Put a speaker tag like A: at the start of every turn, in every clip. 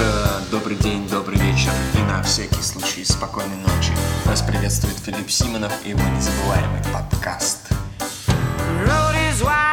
A: утро, добрый день, добрый вечер и на всякий случай спокойной ночи. Вас приветствует Филипп Симонов и его незабываемый подкаст.
B: Road is wide.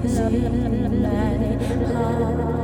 B: loves in
C: love.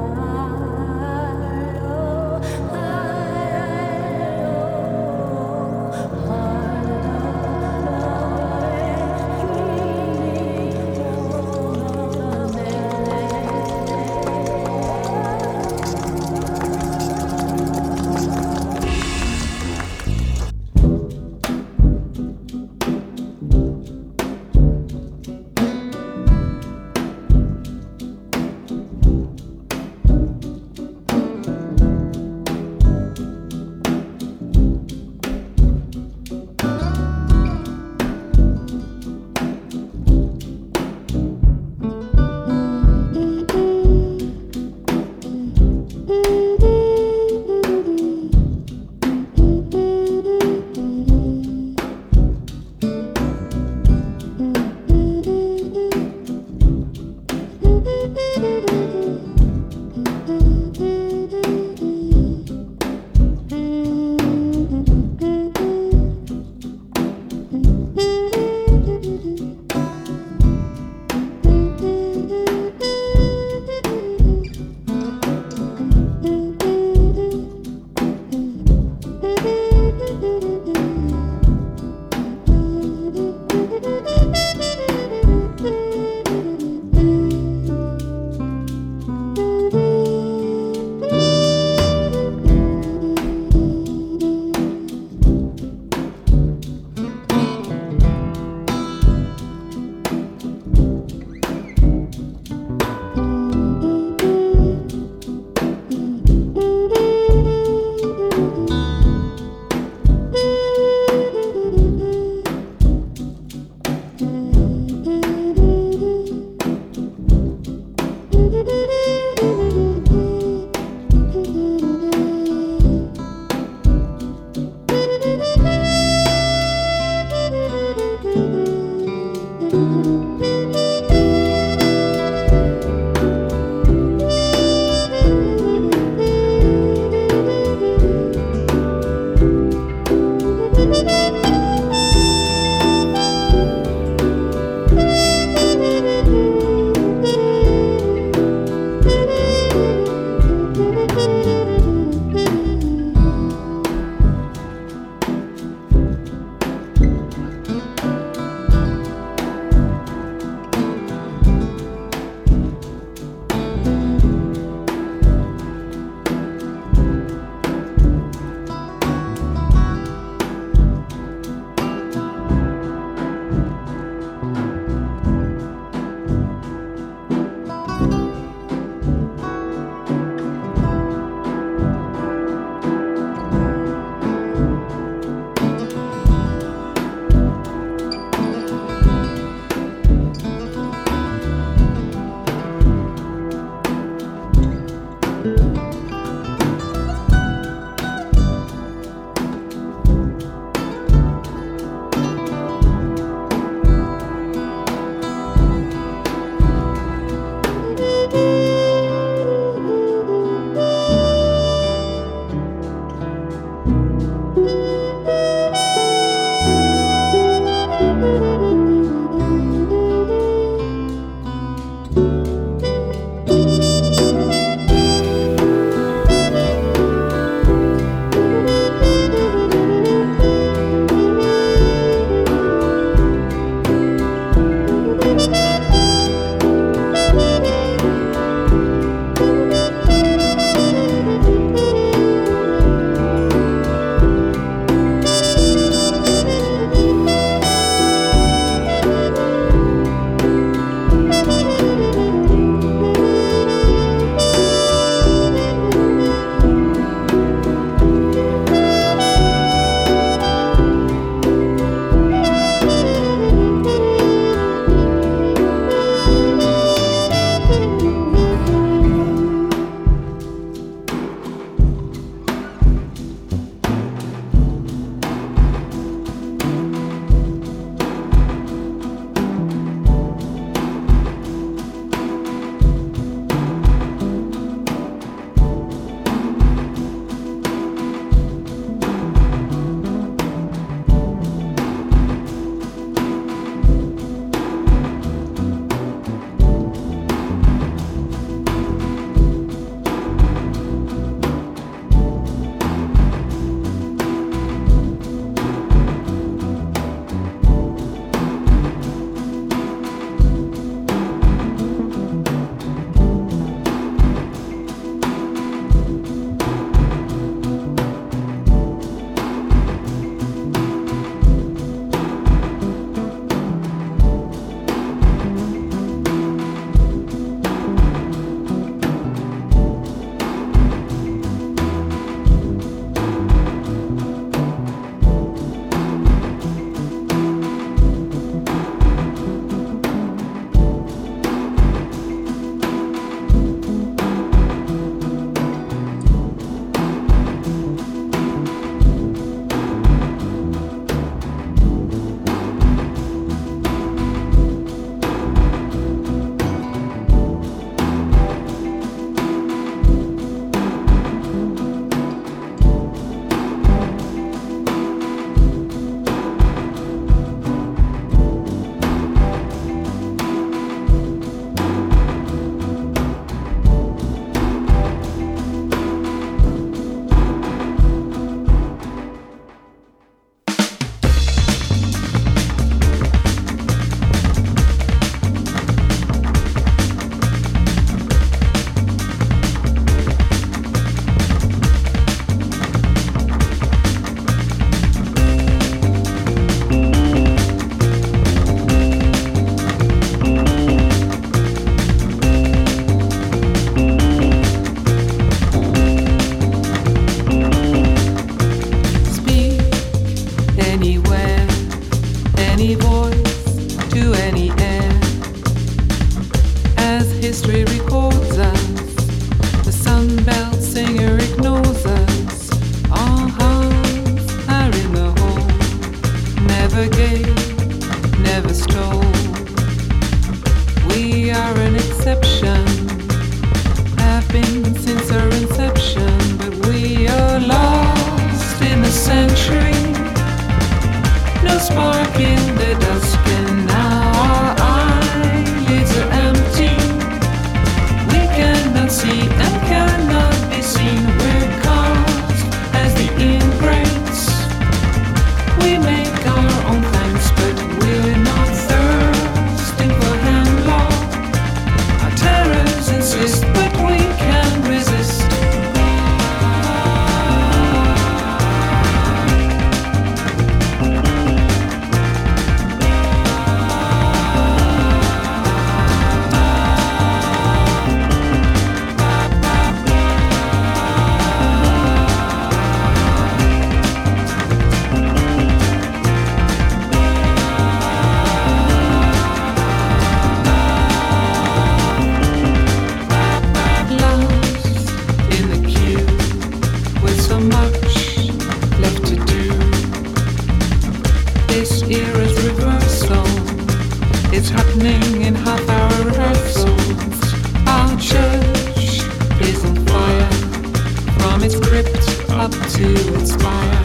C: from its crypt up to its
D: spire.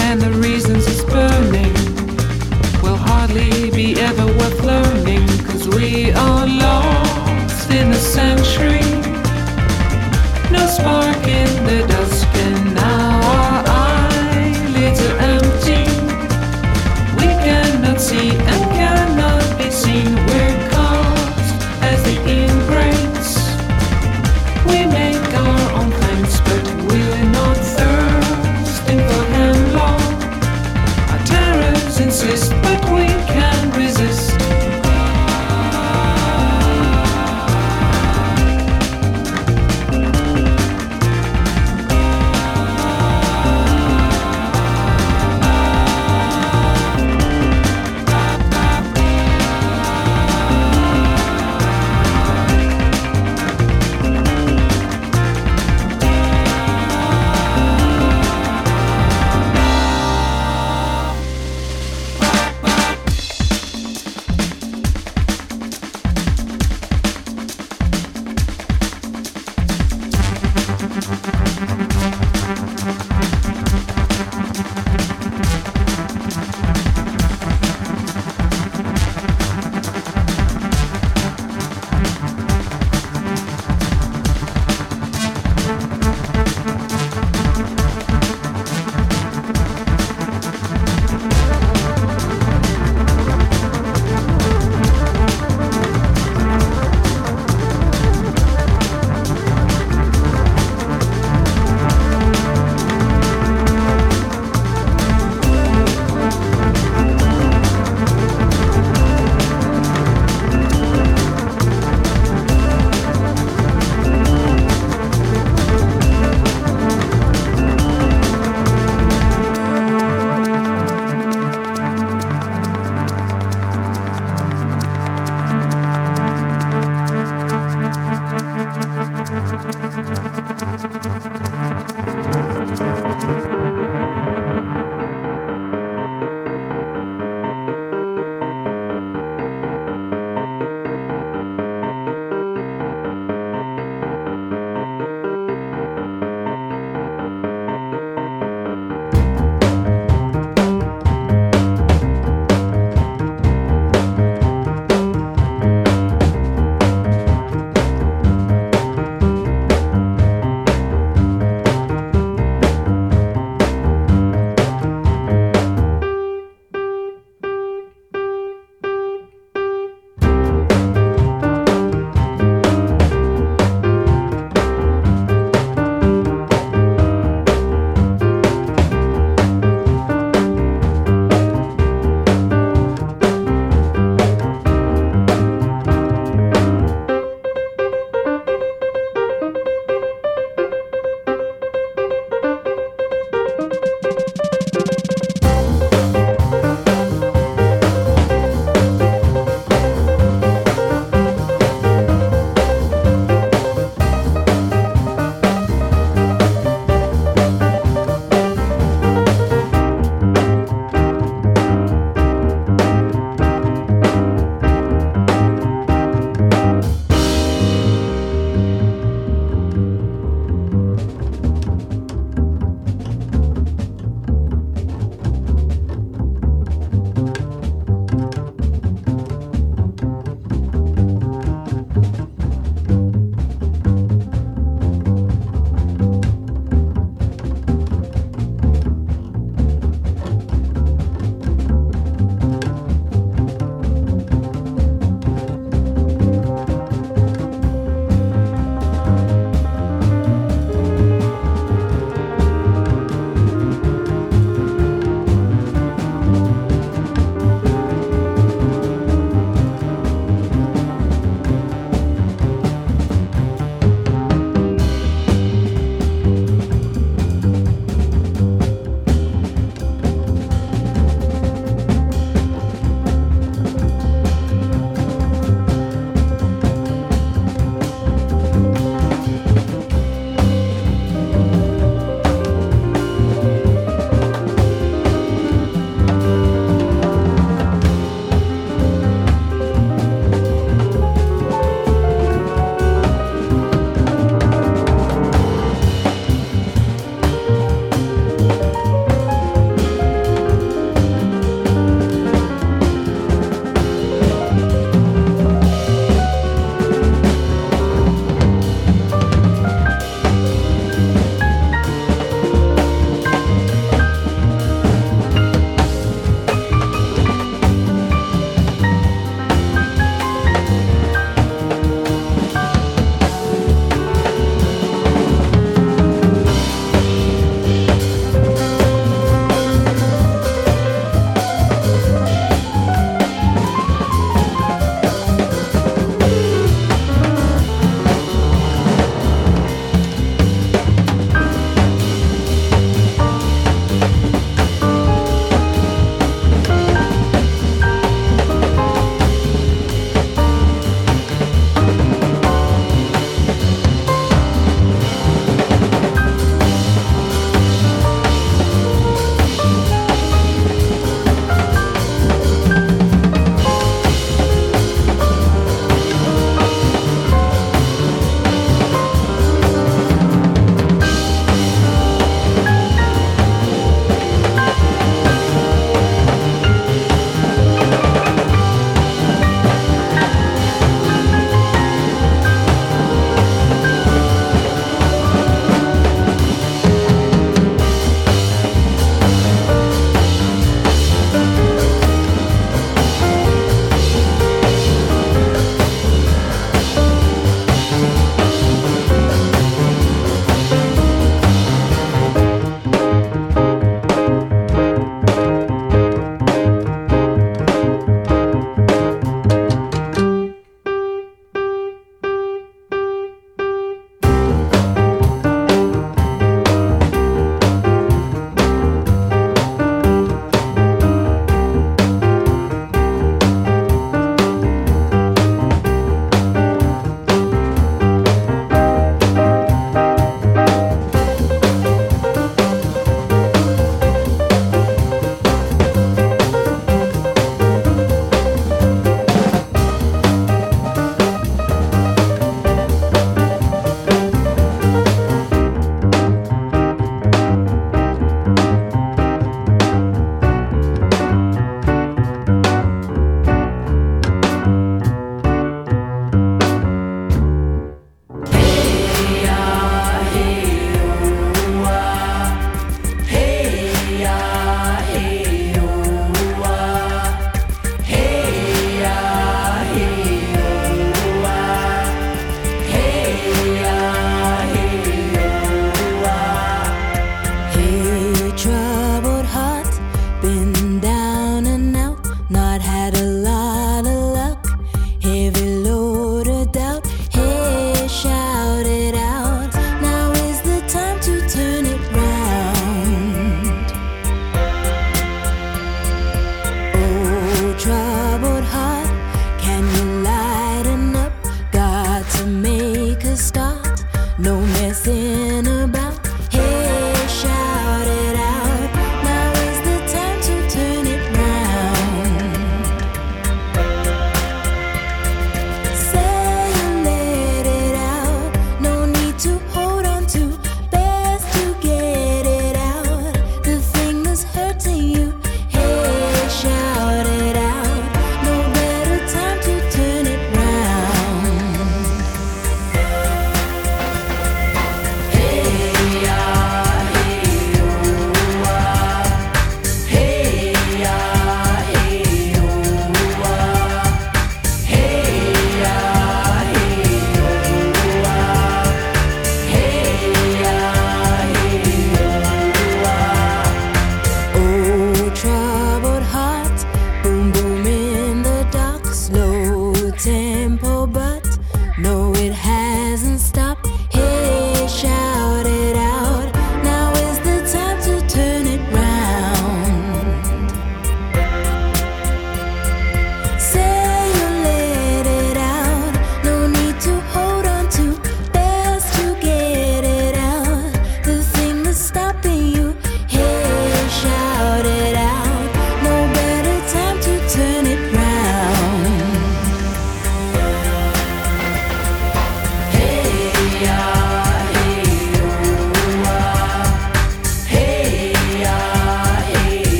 D: And the reasons it's burning will hardly be ever worth learning, cause we are lost in the century. No spark in the dusk.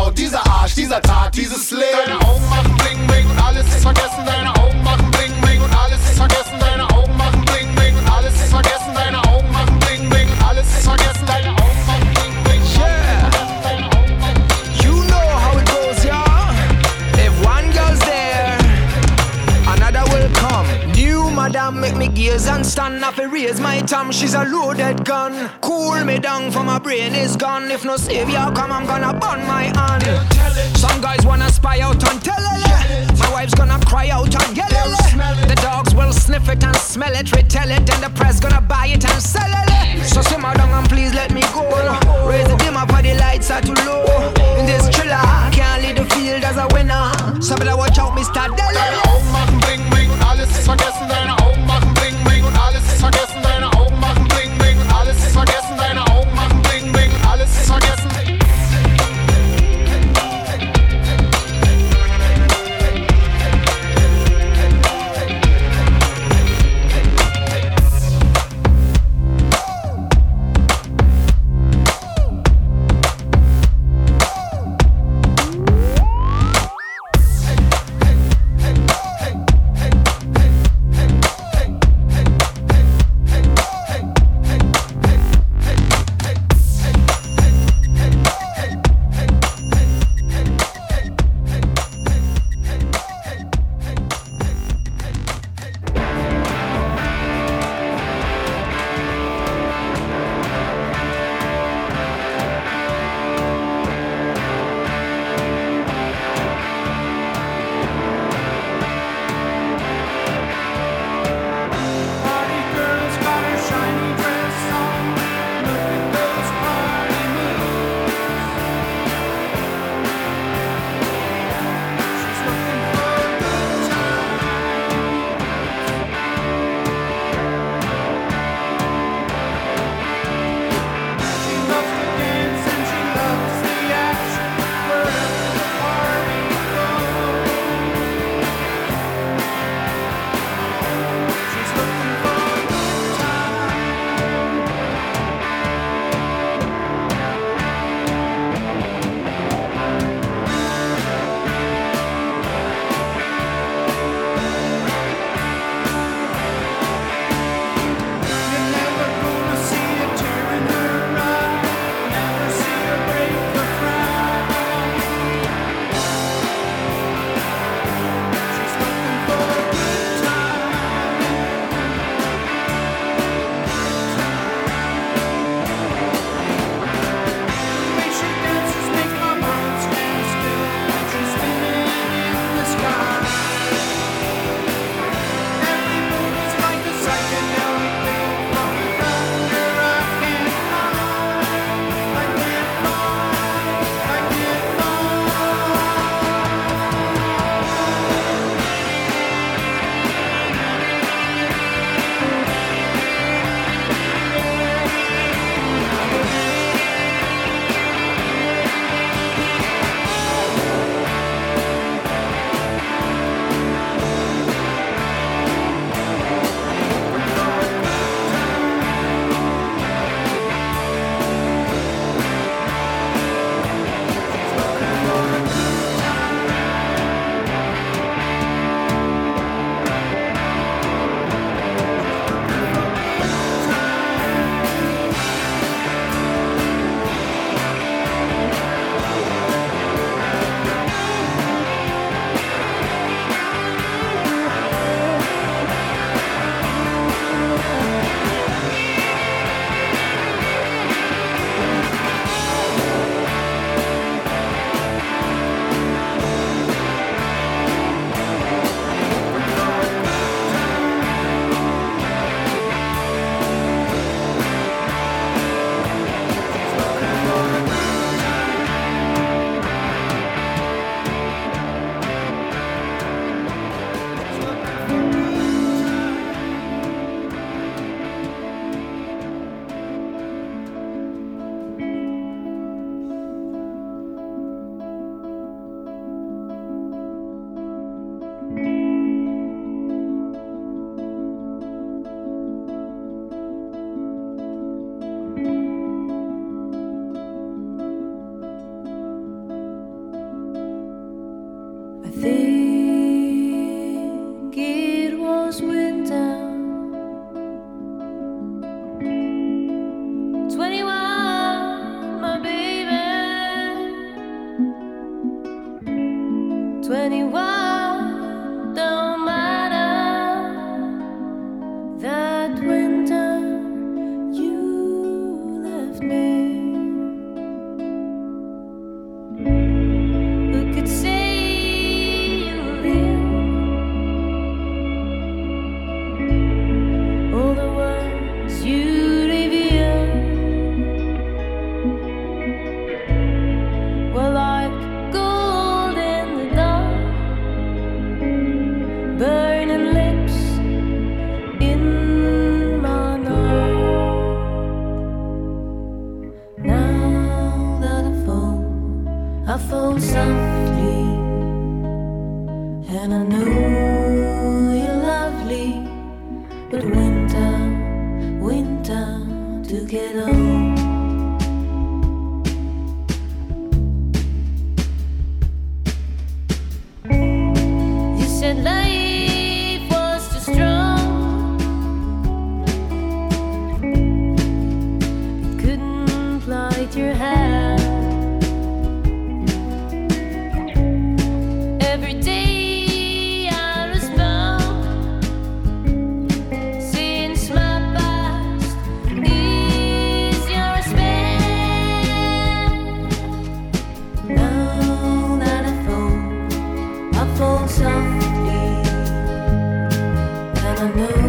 E: Frau, dieser Arsch, dieser Tat, dieses Leben.
F: She's a loaded gun. Cool me down for my brain is gone. If no savior come, I'm gonna burn my hand. Some guys wanna spy out on telele. My wife's gonna cry out on yelele. The dogs will sniff it and smell it, retell it, and the press gonna buy it and sell it. So simmer down and please let me go. Raise the dim for the lights are too low. In this thriller, can't leave the field as a winner. So better watch out, Mr. Dele.
E: Augen machen, bling, bling, alles.
C: 나는